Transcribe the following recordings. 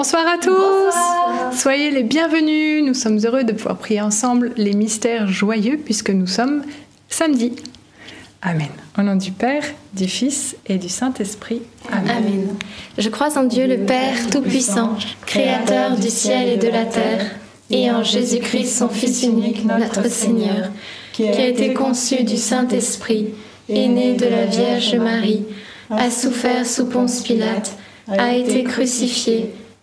Bonsoir à tous. Soyez les bienvenus. Nous sommes heureux de pouvoir prier ensemble les mystères joyeux puisque nous sommes samedi. Amen. Au nom du Père, du Fils et du Saint-Esprit. Amen. Amen. Je crois en Dieu le Père Tout-Puissant, Créateur du ciel et de la terre, et en Jésus-Christ, son Fils unique, notre Seigneur, qui a été conçu du Saint-Esprit, est né de la Vierge Marie, a souffert sous Ponce Pilate, a été crucifié,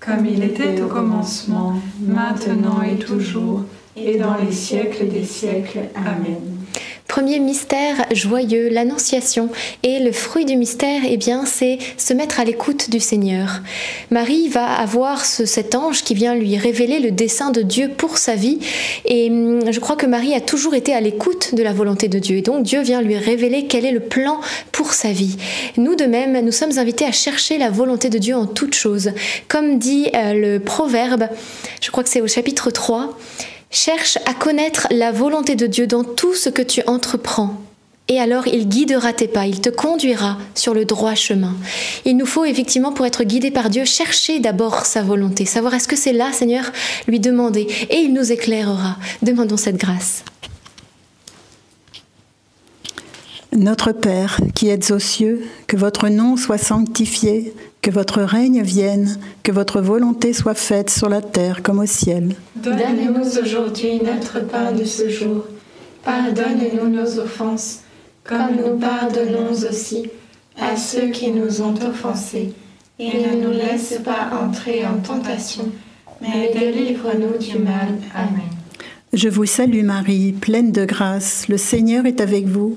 Comme il était au commencement, maintenant et toujours, et dans les siècles des siècles. Amen. Premier mystère joyeux, l'annonciation. Et le fruit du mystère, eh bien, c'est se mettre à l'écoute du Seigneur. Marie va avoir ce, cet ange qui vient lui révéler le dessein de Dieu pour sa vie. Et hum, je crois que Marie a toujours été à l'écoute de la volonté de Dieu. Et donc Dieu vient lui révéler quel est le plan pour sa vie. Nous de même, nous sommes invités à chercher la volonté de Dieu en toutes choses. Comme dit euh, le proverbe, je crois que c'est au chapitre 3, Cherche à connaître la volonté de Dieu dans tout ce que tu entreprends. Et alors il guidera tes pas, il te conduira sur le droit chemin. Il nous faut effectivement, pour être guidé par Dieu, chercher d'abord sa volonté, savoir est-ce que c'est là, Seigneur, lui demander, et il nous éclairera. Demandons cette grâce. Notre Père, qui êtes aux cieux, que votre nom soit sanctifié, que votre règne vienne, que votre volonté soit faite sur la terre comme au ciel. Donnez-nous aujourd'hui notre pain de ce jour. Pardonnez-nous nos offenses, comme nous pardonnons aussi à ceux qui nous ont offensés. Et ne nous laisse pas entrer en tentation, mais délivre-nous du mal. Amen. Je vous salue Marie, pleine de grâce, le Seigneur est avec vous.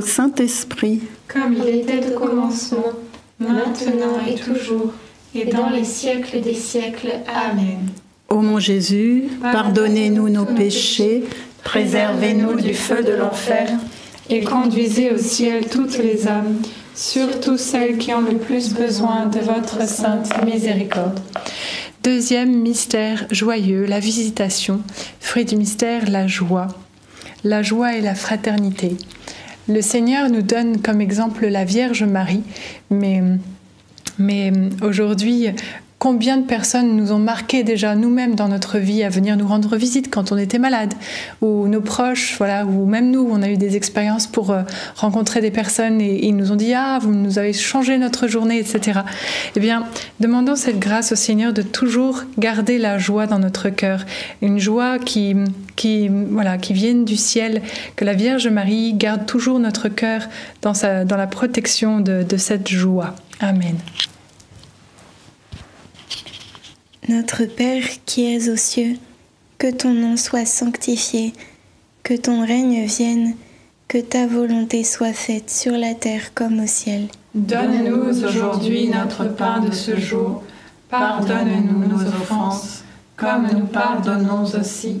au Saint-Esprit. Comme il était au commencement, maintenant et toujours, et dans les siècles des siècles. Amen. Ô mon Jésus, pardonnez-nous nos péchés, préservez-nous du feu de l'enfer, et conduisez au ciel toutes les âmes, surtout celles qui ont le plus besoin de votre sainte miséricorde. Deuxième mystère joyeux, la visitation. Fruit du mystère, la joie. La joie et la fraternité. Le Seigneur nous donne comme exemple la Vierge Marie, mais, mais aujourd'hui, combien de personnes nous ont marqué déjà nous-mêmes dans notre vie à venir nous rendre visite quand on était malade, ou nos proches, voilà, ou même nous, on a eu des expériences pour euh, rencontrer des personnes et, et ils nous ont dit ah vous nous avez changé notre journée, etc. Eh bien, demandons cette grâce au Seigneur de toujours garder la joie dans notre cœur, une joie qui qui voilà qui vienne du ciel, que la Vierge Marie garde toujours notre cœur dans sa dans la protection de, de cette joie. Amen. Notre Père qui es aux cieux, que ton nom soit sanctifié, que ton règne vienne, que ta volonté soit faite sur la terre comme au ciel. Donne-nous aujourd'hui notre pain de ce jour. Pardonne-nous nos offenses, comme nous pardonnons aussi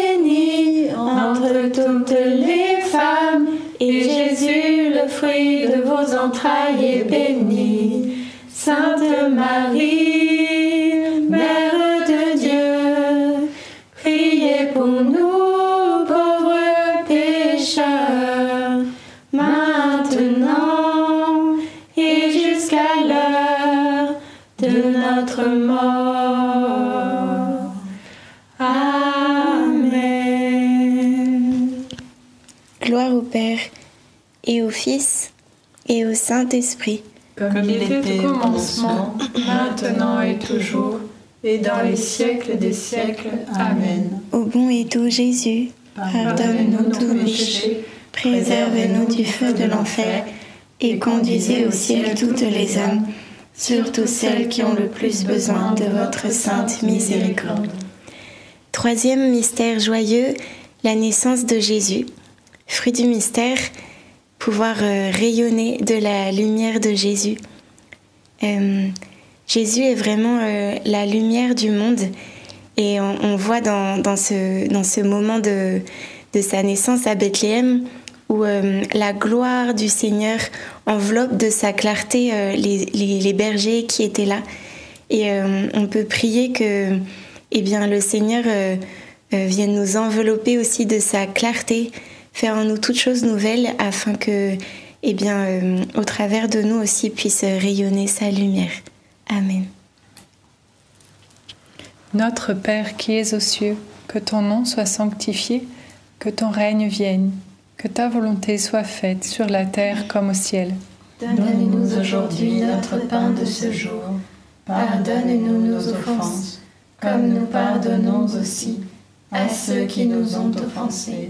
fruit de vos entrailles, est béni. Sainte Marie, et au Fils et au Saint-Esprit. Comme il était au commencement, maintenant et toujours, et dans les siècles des siècles. Amen. Au bon et doux Jésus, pardonne-nous tous nos péchés, préserve-nous du feu de l'enfer et conduisez au ciel toutes les âmes, surtout celles qui ont le plus besoin de votre sainte miséricorde. Troisième mystère joyeux, la naissance de Jésus. Fruit du mystère, pouvoir euh, rayonner de la lumière de Jésus. Euh, Jésus est vraiment euh, la lumière du monde et on, voit dans, dans, ce, dans ce moment de, de sa naissance à Bethléem où la gloire du Seigneur enveloppe de sa clarté les, les, les bergers qui étaient là. Et on peut prier que eh bien, le Seigneur vienne nous envelopper aussi de sa clarté, faire en nous toutes choses nouvelles afin que, eh bien, euh, au travers de nous aussi puisse rayonner sa lumière. Amen. Notre Père qui es aux cieux, que ton nom soit sanctifié, que ton règne vienne, que ta volonté soit faite sur la terre comme au ciel. Donne-nous aujourd'hui notre pain de ce jour. Pardonne-nous nos offenses, comme nous pardonnons aussi à ceux qui nous ont offensés.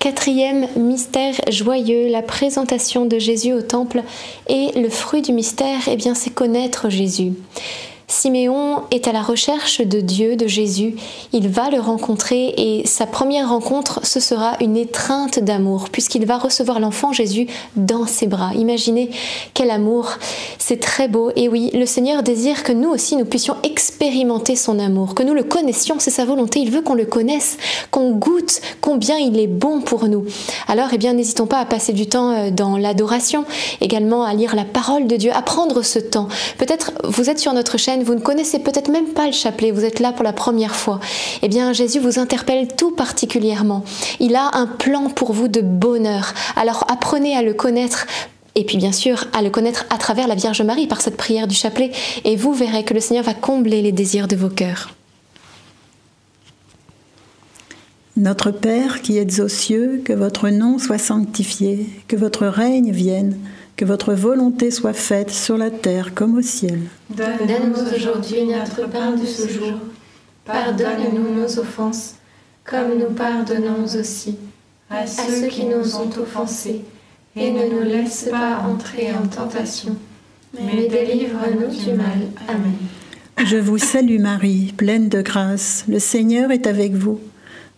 Quatrième mystère joyeux, la présentation de Jésus au temple. Et le fruit du mystère, eh bien, c'est connaître Jésus. Siméon est à la recherche de Dieu, de Jésus. Il va le rencontrer et sa première rencontre, ce sera une étreinte d'amour, puisqu'il va recevoir l'enfant Jésus dans ses bras. Imaginez quel amour, c'est très beau. Et oui, le Seigneur désire que nous aussi, nous puissions expérimenter son amour, que nous le connaissions, c'est sa volonté. Il veut qu'on le connaisse, qu'on goûte combien il est bon pour nous. Alors, eh bien, n'hésitons pas à passer du temps euh, dans l'adoration, également à lire la parole de Dieu, à prendre ce temps. Peut-être vous êtes sur notre chaîne vous ne connaissez peut-être même pas le chapelet, vous êtes là pour la première fois, eh bien Jésus vous interpelle tout particulièrement. Il a un plan pour vous de bonheur. Alors apprenez à le connaître et puis bien sûr à le connaître à travers la Vierge Marie par cette prière du chapelet et vous verrez que le Seigneur va combler les désirs de vos cœurs. Notre Père qui êtes aux cieux, que votre nom soit sanctifié, que votre règne vienne, que votre volonté soit faite sur la terre comme au ciel. Donne-nous aujourd'hui notre pain de ce jour. Pardonne-nous nos offenses, comme nous pardonnons aussi à ceux qui nous ont offensés. Et ne nous laisse pas entrer en tentation, mais délivre-nous du mal. Amen. Je vous salue Marie, pleine de grâce, le Seigneur est avec vous.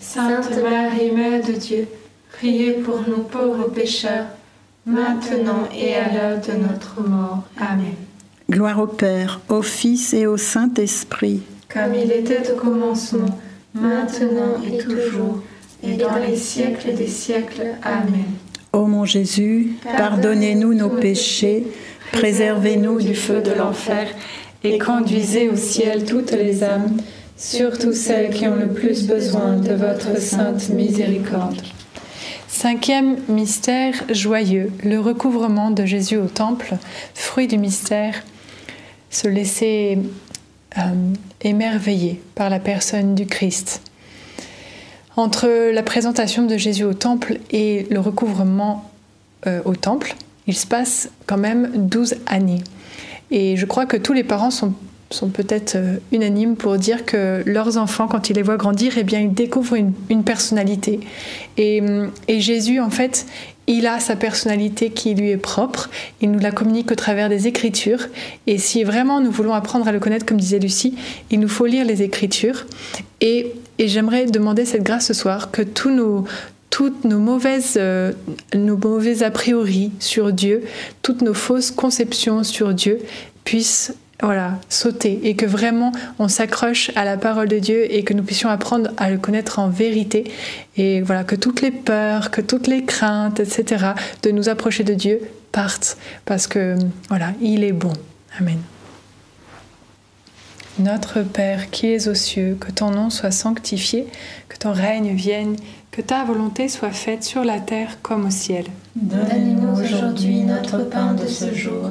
Sainte Marie, Mère de Dieu, priez pour nous pauvres pécheurs, maintenant et à l'heure de notre mort. Amen. Gloire au Père, au Fils et au Saint-Esprit. Comme il était au commencement, maintenant et toujours, et dans les siècles des siècles. Amen. Ô mon Jésus, pardonnez-nous nos péchés, préservez-nous du feu de l'enfer, et conduisez au ciel toutes les âmes, surtout celles qui ont le plus besoin de votre sainte miséricorde. Cinquième mystère joyeux, le recouvrement de Jésus au temple, fruit du mystère, se laisser euh, émerveiller par la personne du Christ. Entre la présentation de Jésus au temple et le recouvrement euh, au temple, il se passe quand même 12 années. Et je crois que tous les parents sont, sont peut-être euh, unanimes pour dire que leurs enfants, quand ils les voient grandir, eh bien, ils découvrent une, personnalité. Et, et Jésus, en fait, il a sa personnalité qui lui est propre, il nous la communique au travers des Écritures, et si vraiment nous voulons apprendre à le connaître, comme disait Lucie, il nous faut lire les Écritures, et, j'aimerais demander cette grâce ce soir, que tous toutes nos mauvaises, euh, nos mauvais a priori sur Dieu, toutes nos fausses conceptions sur Dieu puissent voilà, sauter et que vraiment on s'accroche à la parole de Dieu et que nous puissions apprendre à le connaître en vérité et voilà que toutes les peurs, que toutes les craintes, etc. de nous approcher de Dieu partent parce que voilà, il est bon. Amen. Notre Père qui es aux cieux, que ton nom soit sanctifié, que ton règne vienne, que ta volonté soit faite sur la terre comme au ciel. Donne-nous aujourd'hui notre pain de ce jour.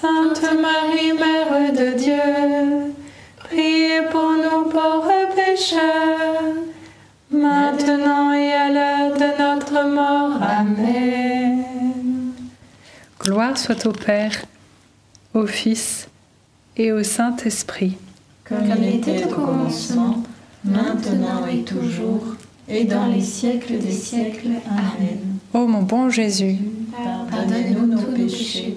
Sainte Marie, Mère de Dieu, priez pour nous pauvres pécheurs, maintenant et à l'heure de notre mort. Amen. Gloire soit au Père, au Fils et au Saint-Esprit. Comme il était au commencement, maintenant et toujours, et dans les siècles des siècles. Amen. Ô mon bon Jésus, Pardonnez-nous nos péchés,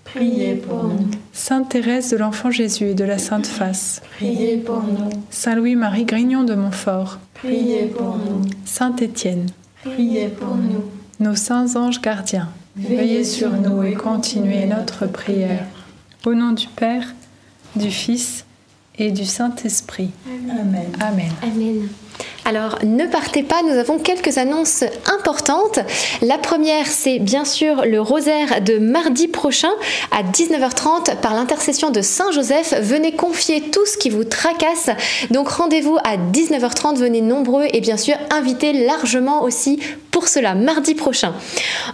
priez pour nous, Sainte Thérèse de l'Enfant Jésus et de la Sainte Face, priez pour nous, Saint Louis-Marie Grignon de Montfort, priez pour nous, Saint Étienne, priez pour nous. nos saints anges gardiens, veillez sur nous et continuez notre prière. Au nom du Père, du Fils et du Saint-Esprit. Amen. Amen. Amen. Alors ne partez pas, nous avons quelques annonces importantes. La première, c'est bien sûr le rosaire de mardi prochain à 19h30 par l'intercession de Saint Joseph. Venez confier tout ce qui vous tracasse. Donc rendez-vous à 19h30, venez nombreux et bien sûr invitez largement aussi pour cela, mardi prochain.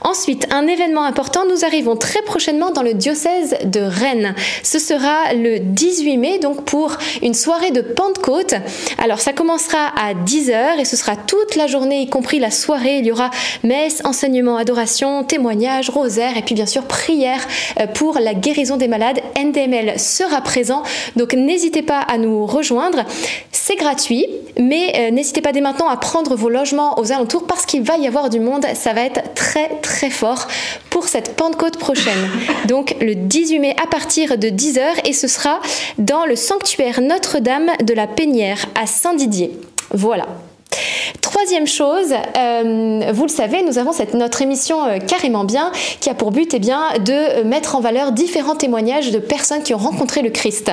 Ensuite, un événement important, nous arrivons très prochainement dans le diocèse de Rennes. Ce sera le 18 mai, donc pour une soirée de Pentecôte. Alors ça commencera à 10h et ce sera toute la journée, y compris la soirée. Il y aura messe, enseignement, adoration, témoignage, rosaire et puis bien sûr prière euh, pour la guérison des malades. NDML sera présent, donc n'hésitez pas à nous rejoindre. C'est gratuit, mais euh, n'hésitez pas dès maintenant à prendre vos logements aux alentours parce qu'il va y avoir voir du monde. Ça va être très très fort pour cette Pentecôte prochaine. Donc le 18 mai à partir de 10h et ce sera dans le sanctuaire Notre-Dame de la Pénière à Saint-Didier. Voilà. Troisième chose, euh, vous le savez, nous avons cette, notre émission euh, Carrément Bien qui a pour but eh bien, de mettre en valeur différents témoignages de personnes qui ont rencontré le Christ.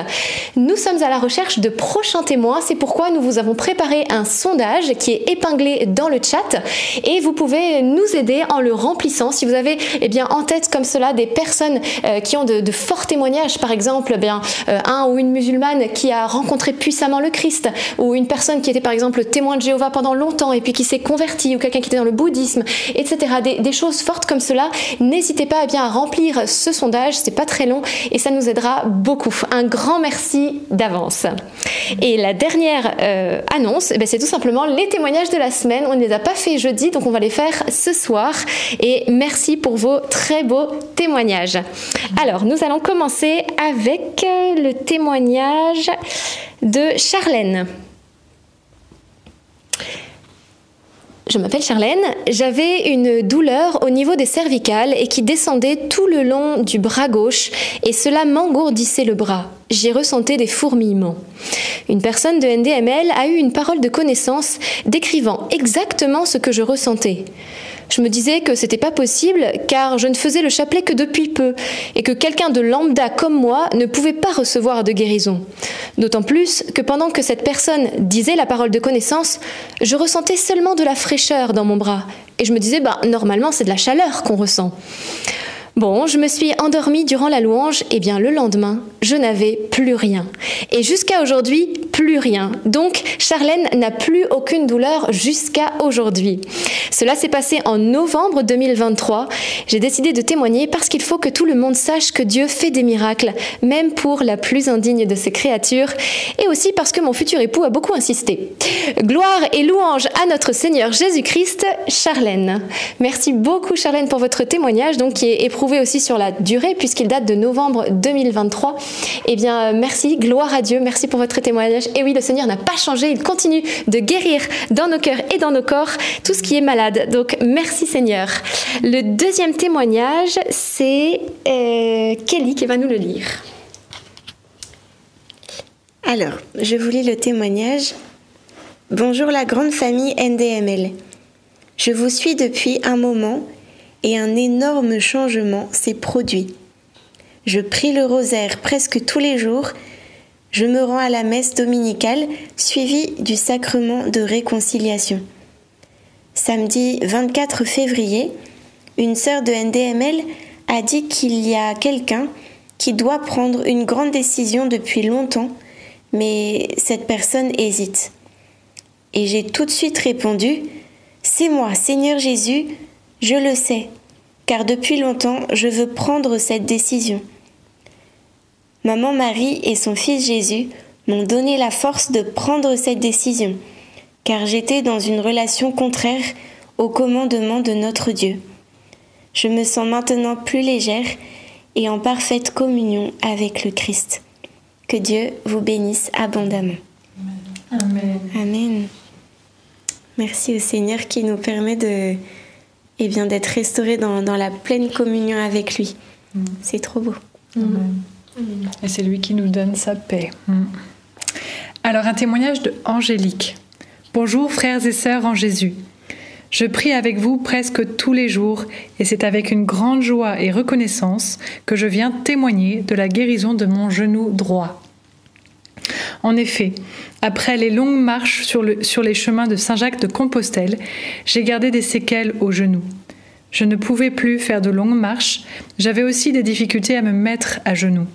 Nous sommes à la recherche de prochains témoins, c'est pourquoi nous vous avons préparé un sondage qui est épinglé dans le chat et vous pouvez nous aider en le remplissant. Si vous avez eh bien, en tête comme cela des personnes euh, qui ont de, forts témoignages, par exemple eh bien, un ou une musulmane qui a rencontré puissamment le Christ ou une personne qui était par exemple témoin de Jéhovah pendant longtemps et puis qui s'est converti ou quelqu'un qui était dans le bouddhisme, etc. Des, choses fortes comme cela, n'hésitez pas à bien remplir ce sondage, c'est pas très long et ça nous aidera beaucoup. Un grand merci d'avance. Et la dernière euh, annonce, eh c'est tout simplement les témoignages de la semaine. On ne les a pas fait jeudi, donc on va les faire ce soir. Et merci pour vos très beaux témoignages. Alors, nous allons commencer avec euh, le témoignage de Charlène. Je m'appelle Charlène. J'avais une douleur au niveau des cervicales et qui descendait tout le long du bras gauche et cela m'engourdissait le bras. J'y ressentais des fourmillements. Une personne de NDML a eu une parole de connaissance décrivant exactement ce que je ressentais. Je me disais que c'était pas possible car je ne faisais le chapelet que depuis peu et que quelqu'un de lambda comme moi ne pouvait pas recevoir de guérison. D'autant plus que pendant que cette personne disait la parole de connaissance, je ressentais seulement de la fraîcheur dans mon bras et je me disais bah normalement c'est de la chaleur qu'on ressent. Bon, je me suis endormie durant la louange, et bien le lendemain, je n'avais plus rien. Et jusqu'à aujourd'hui, plus rien. Donc, Charlène n'a plus aucune douleur jusqu'à aujourd'hui. Cela s'est passé en novembre 2023. J'ai décidé de témoigner parce qu'il faut que tout le monde sache que Dieu fait des miracles, même pour la plus indigne de ses créatures, et aussi parce que mon futur époux a beaucoup insisté. Gloire et louange à notre Seigneur Jésus-Christ, Charlène. Merci beaucoup Charlène pour votre témoignage, donc qui est éprouvé aussi sur la durée, puisqu'il date de novembre 2023. Eh bien, merci, gloire à Dieu, merci pour votre témoignage. Et oui, le Seigneur n'a pas changé, il continue de guérir dans nos cœurs et dans nos corps tout ce qui est malade. Donc, merci Seigneur. Le deuxième témoignage, c'est euh, Kelly qui va nous le lire. Alors, je vous lis le témoignage. Bonjour la grande famille NDML. Je vous suis depuis un moment et un énorme changement s'est produit. Je prie le rosaire presque tous les jours, je me rends à la messe dominicale suivie du sacrement de réconciliation. Samedi 24 février, une sœur de NDML a dit qu'il y a quelqu'un qui doit prendre une grande décision depuis longtemps, mais cette personne hésite. Et j'ai tout de suite répondu, C'est moi, Seigneur Jésus, je le sais, car depuis longtemps je veux prendre cette décision. Maman Marie et son fils Jésus m'ont donné la force de prendre cette décision, car j'étais dans une relation contraire au commandement de notre Dieu. Je me sens maintenant plus légère et en parfaite communion avec le Christ. Que Dieu vous bénisse abondamment. Amen. Amen. Merci au Seigneur qui nous permet de, et bien d'être restauré dans, la pleine communion avec lui. Mm. C'est trop beau. Mm. Et c'est lui qui nous donne sa paix. Mm. Alors un témoignage de Angélique. Bonjour frères et sœurs en Jésus. Je prie avec vous presque tous les jours et c'est avec une grande joie et reconnaissance que je viens témoigner de la guérison de mon genou droit. En effet, après les longues marches sur, les chemins de Saint-Jacques de Compostelle, j'ai gardé des séquelles au genou. Je ne pouvais plus faire de longues marches, j'avais aussi des difficultés à me mettre à genoux.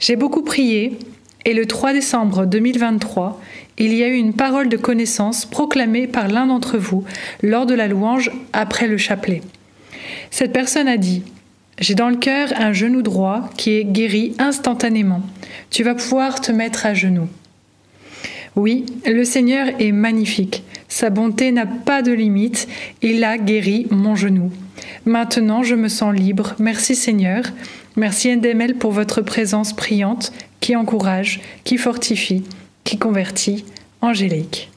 J'ai beaucoup prié et le 3 décembre 2023, il y a eu une parole de connaissance proclamée par l'un d'entre vous lors de la louange après le chapelet. Cette personne a dit j'ai dans le cœur un genou droit qui est guéri instantanément. Tu vas pouvoir te mettre à genoux. Oui, le Seigneur est magnifique. Sa bonté n'a pas de limite. Il a guéri mon genou. Maintenant, je me sens libre. Merci Seigneur. Merci Ndemel pour votre présence priante qui encourage, qui fortifie, qui convertit. Angélique.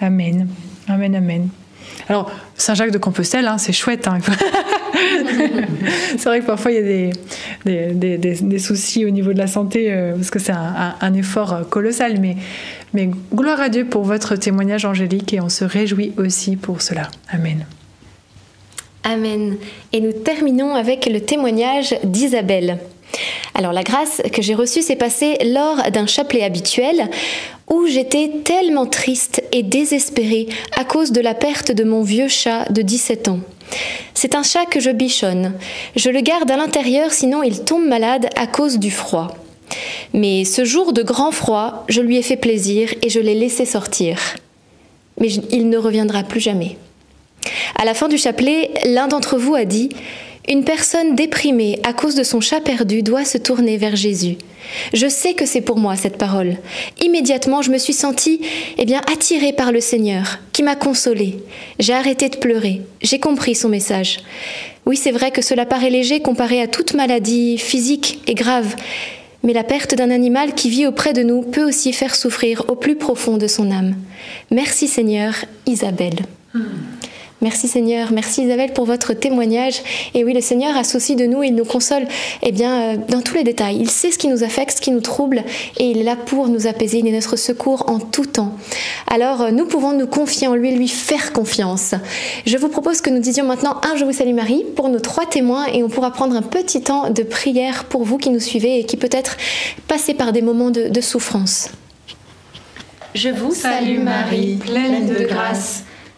Amen. Amen, amen. Alors, Saint-Jacques de Compostelle, hein, c'est chouette. Hein. c'est vrai que parfois il y a des, des, soucis au niveau de la santé euh, parce que c'est un, effort colossal. Mais, mais gloire à Dieu pour votre témoignage angélique et on se réjouit aussi pour cela. Amen. Amen. Et nous terminons avec le témoignage d'Isabelle. Alors la grâce que j'ai reçue s'est passée lors d'un chapelet habituel où j'étais tellement triste et désespérée à cause de la perte de mon vieux chat de 17 ans. C'est un chat que je bichonne. Je le garde à l'intérieur sinon il tombe malade à cause du froid. Mais ce jour de grand froid, je lui ai fait plaisir et je l'ai laissé sortir. Mais il ne reviendra plus jamais. À la fin du chapelet, l'un d'entre vous a dit une personne déprimée à cause de son chat perdu doit se tourner vers Jésus. Je sais que c'est pour moi cette parole. Immédiatement, je me suis sentie eh bien attirée par le Seigneur qui m'a consolée. J'ai arrêté de pleurer. J'ai compris son message. Oui, c'est vrai que cela paraît léger comparé à toute maladie physique et grave, mais la perte d'un animal qui vit auprès de nous peut aussi faire souffrir au plus profond de son âme. Merci Seigneur, Isabelle. Merci Seigneur, merci Isabelle pour votre témoignage. Et oui, le Seigneur a souci de nous, il nous console eh bien, euh, dans tous les détails. Il sait ce qui nous affecte, ce qui nous trouble, et il est là pour nous apaiser. Il est notre secours en tout temps. Alors, euh, nous pouvons nous confier en lui, lui faire confiance. Je vous propose que nous disions maintenant un Je vous salue Marie pour nos trois témoins, et on pourra prendre un petit temps de prière pour vous qui nous suivez et qui peut-être passez par des moments de, de souffrance. Je vous salue Marie, pleine de grâce.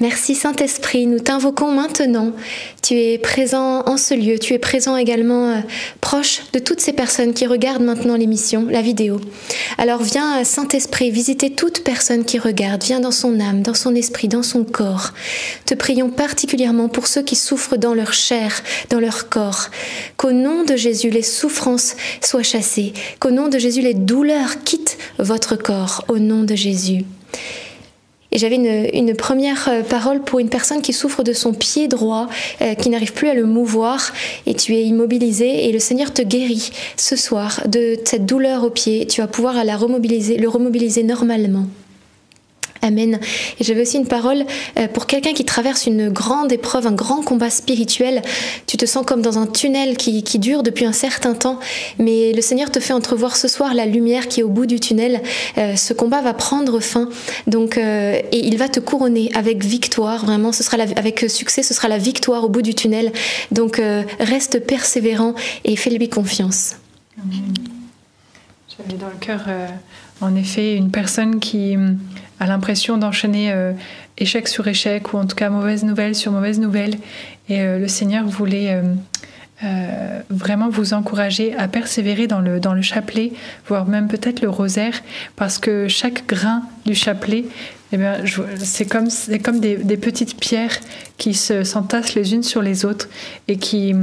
Merci Saint-Esprit, nous t'invoquons maintenant. Tu es présent en ce lieu, tu es présent également euh, proche de toutes ces personnes qui regardent maintenant l'émission, la vidéo. Alors viens Saint-Esprit visiter toute personne qui regarde, viens dans son âme, dans son esprit, dans son corps. Te prions particulièrement pour ceux qui souffrent dans leur chair, dans leur corps. Qu'au nom de Jésus, les souffrances soient chassées, qu'au nom de Jésus, les douleurs quittent votre corps, au nom de Jésus. Et j'avais une, première euh, parole pour une personne qui souffre de son pied droit, euh, qui n'arrive plus à le mouvoir, et tu es immobilisé, et le Seigneur te guérit ce soir de cette douleur au pied. Tu vas pouvoir la remobiliser, le remobiliser normalement. Amen. Et j'avais aussi une parole euh, pour quelqu'un qui traverse une grande épreuve, un grand combat spirituel. Tu te sens comme dans un tunnel qui, dure depuis un certain temps, mais le Seigneur te fait entrevoir ce soir la lumière qui est au bout du tunnel. Euh, ce combat va prendre fin, donc euh, et il va te couronner avec victoire. Vraiment, ce sera avec succès, ce sera la victoire au bout du tunnel. Donc reste persévérant et fais-lui confiance. J'avais dans le cœur, en effet, une personne qui a l'impression d'enchaîner euh, échec sur échec ou en tout cas mauvaise nouvelle sur mauvaise nouvelle. Et euh, le Seigneur voulait euh, vraiment vous encourager à persévérer dans le, chapelet, voire même peut-être le rosaire, parce que chaque grain du chapelet, eh c'est comme, comme des, des, petites pierres qui s'entassent les unes sur les autres et qui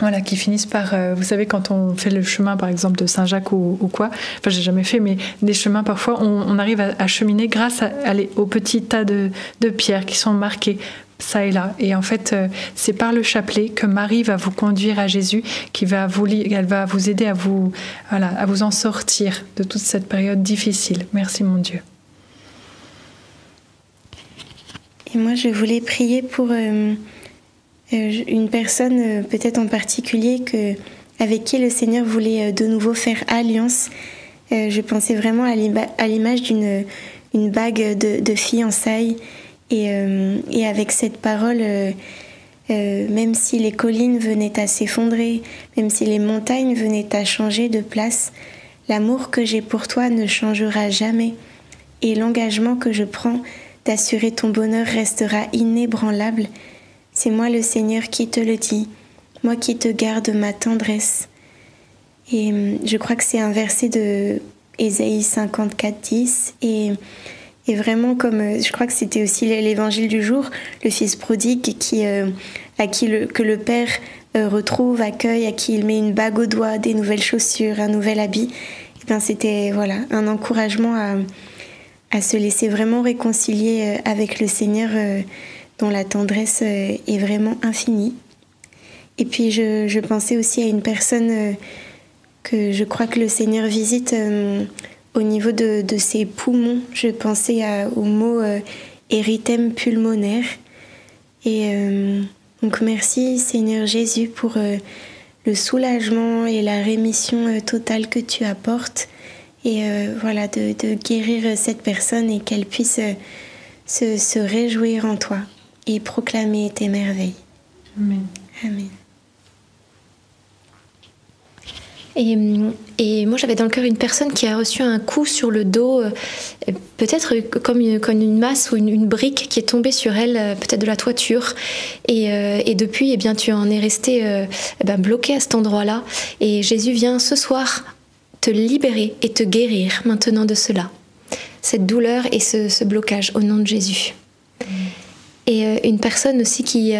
voilà, qui finissent par, euh, vous savez, quand on fait le chemin, par exemple, de Saint-Jacques ou, quoi, enfin, j'ai jamais fait, mais des chemins, parfois, on, arrive à, cheminer grâce à, aux petits tas de, pierres qui sont marqués ça et là. Et en fait, euh, c'est par le chapelet que Marie va vous conduire à Jésus, qui va vous, elle va vous aider à vous, voilà, à vous en sortir de toute cette période difficile. Merci, mon Dieu. Et moi, je voulais prier pour... Euh, une personne euh, peut-être en particulier avec qui le Seigneur voulait euh, de nouveau faire alliance. je pensais vraiment à l'image d'une une bague de, de fiançailles. Et, et, avec cette parole, même si les collines venaient à s'effondrer, même si les montagnes venaient à changer de place, l'amour que j'ai pour toi ne changera jamais. Et l'engagement que je prends d'assurer ton bonheur restera inébranlable c'est moi le Seigneur qui te le dit, moi qui te garde ma tendresse. Et hum, je crois que c'est un verset de Ésaïe 54, 10. Et, et vraiment, comme euh, je crois que c'était aussi l'évangile du jour, le fils prodigue qui, euh, à qui le, que le Père euh, retrouve, accueille, à qui il met une bague au doigt, des nouvelles chaussures, un nouvel habit. ben, c'était voilà, un encouragement à, se laisser vraiment réconcilier avec le Seigneur dont la tendresse est vraiment infinie. Et puis je, pensais aussi à une personne que je crois que le Seigneur visite au niveau de, ses poumons. Je pensais à, au mot érythème pulmonaire. Et euh, donc merci Seigneur Jésus pour euh, le soulagement et la rémission euh, totale que tu apportes. Et voilà, de, guérir cette personne et qu'elle puisse se, se réjouir en toi et proclamer tes merveilles. Amen. Amen. Et, et, moi, j'avais dans le cœur une personne qui a reçu un coup sur le dos, euh, peut-être comme une, comme une masse ou une, une, brique qui est tombée sur elle, euh, peut-être de la toiture. Et, euh, et, depuis, eh bien, tu en es resté eh ben, bloqué à cet endroit-là. Et Jésus vient ce soir te libérer et te guérir maintenant de cela. Cette douleur et ce, ce blocage au nom de Jésus. Et une personne aussi qui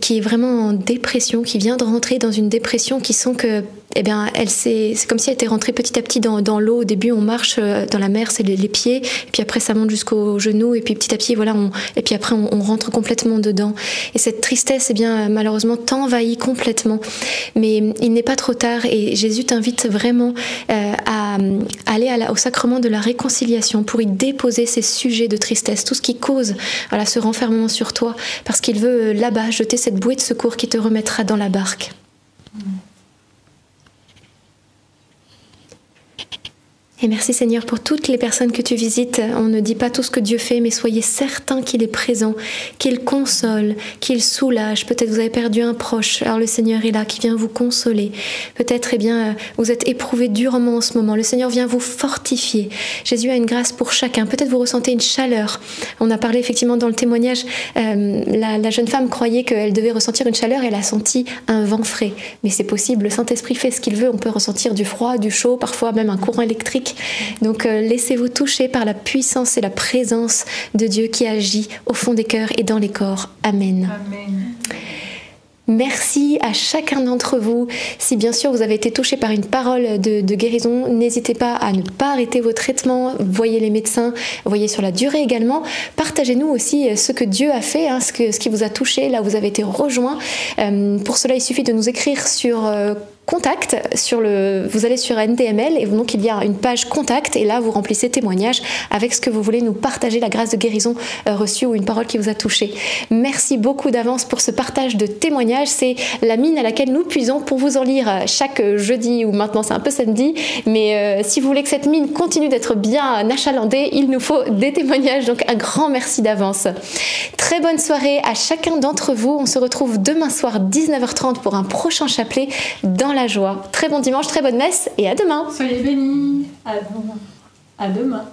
qui est vraiment en dépression, qui vient de rentrer dans une dépression, qui sent que eh bien, elle c'est comme si elle était rentrée petit à petit dans, l'eau. Au début, on marche euh, dans la mer, c'est les, pieds, et puis après ça monte jusqu'aux genoux, et puis petit à petit, voilà, on, et puis après on, rentre complètement dedans. Et cette tristesse, eh bien, malheureusement, t'envahit complètement. Mais il n'est pas trop tard, et Jésus t'invite vraiment euh, à, aller à la, au sacrement de la réconciliation pour y déposer ces sujets de tristesse, tout ce qui cause voilà, ce renfermement sur toi, parce qu'il veut euh, là-bas jeter cette bouée de secours qui te remettra dans la barque. Mmh. Et merci Seigneur pour toutes les personnes que tu visites. On ne dit pas tout ce que Dieu fait, mais soyez certains qu'il est présent, qu'il console, qu'il soulage. Peut-être vous avez perdu un proche, alors le Seigneur est là, qui vient vous consoler. Peut-être, eh bien, vous êtes éprouvé durement en ce moment. Le Seigneur vient vous fortifier. Jésus a une grâce pour chacun. Peut-être vous ressentez une chaleur. On a parlé effectivement dans le témoignage, euh, la, la, jeune femme croyait qu'elle devait ressentir une chaleur, elle a senti un vent frais. Mais c'est possible, le Saint-Esprit fait ce qu'il veut. On peut ressentir du froid, du chaud, parfois même un courant électrique donc euh, laissez-vous toucher par la puissance et la présence de Dieu qui agit au fond des cœurs et dans les corps. Amen. Amen. Merci à chacun d'entre vous. Si bien sûr vous avez été touché par une parole de, de guérison, n'hésitez pas à ne pas arrêter vos traitements. Voyez les médecins, voyez sur la durée également. Partagez-nous aussi ce que Dieu a fait, hein, ce, que, ce qui vous a touché, là où vous avez été rejoint. Euh, pour cela, il suffit de nous écrire sur euh, contact sur le vous allez sur NDML et donc il y a une page contact et là vous remplissez témoignage avec ce que vous voulez nous partager la grâce de guérison euh, reçue ou une parole qui vous a touché. Merci beaucoup d'avance pour ce partage de témoignages, c'est la mine à laquelle nous puisons pour vous en lire chaque jeudi ou maintenant c'est un peu samedi mais euh, si vous voulez que cette mine continue d'être bien achalandée, il nous faut des témoignages donc un grand merci d'avance. Très bonne soirée à chacun d'entre vous. On se retrouve demain soir 19h30 pour un prochain chapelet dans la joie. Très bon dimanche, très bonne messe et à demain. Soyez bénis. À demain. À demain.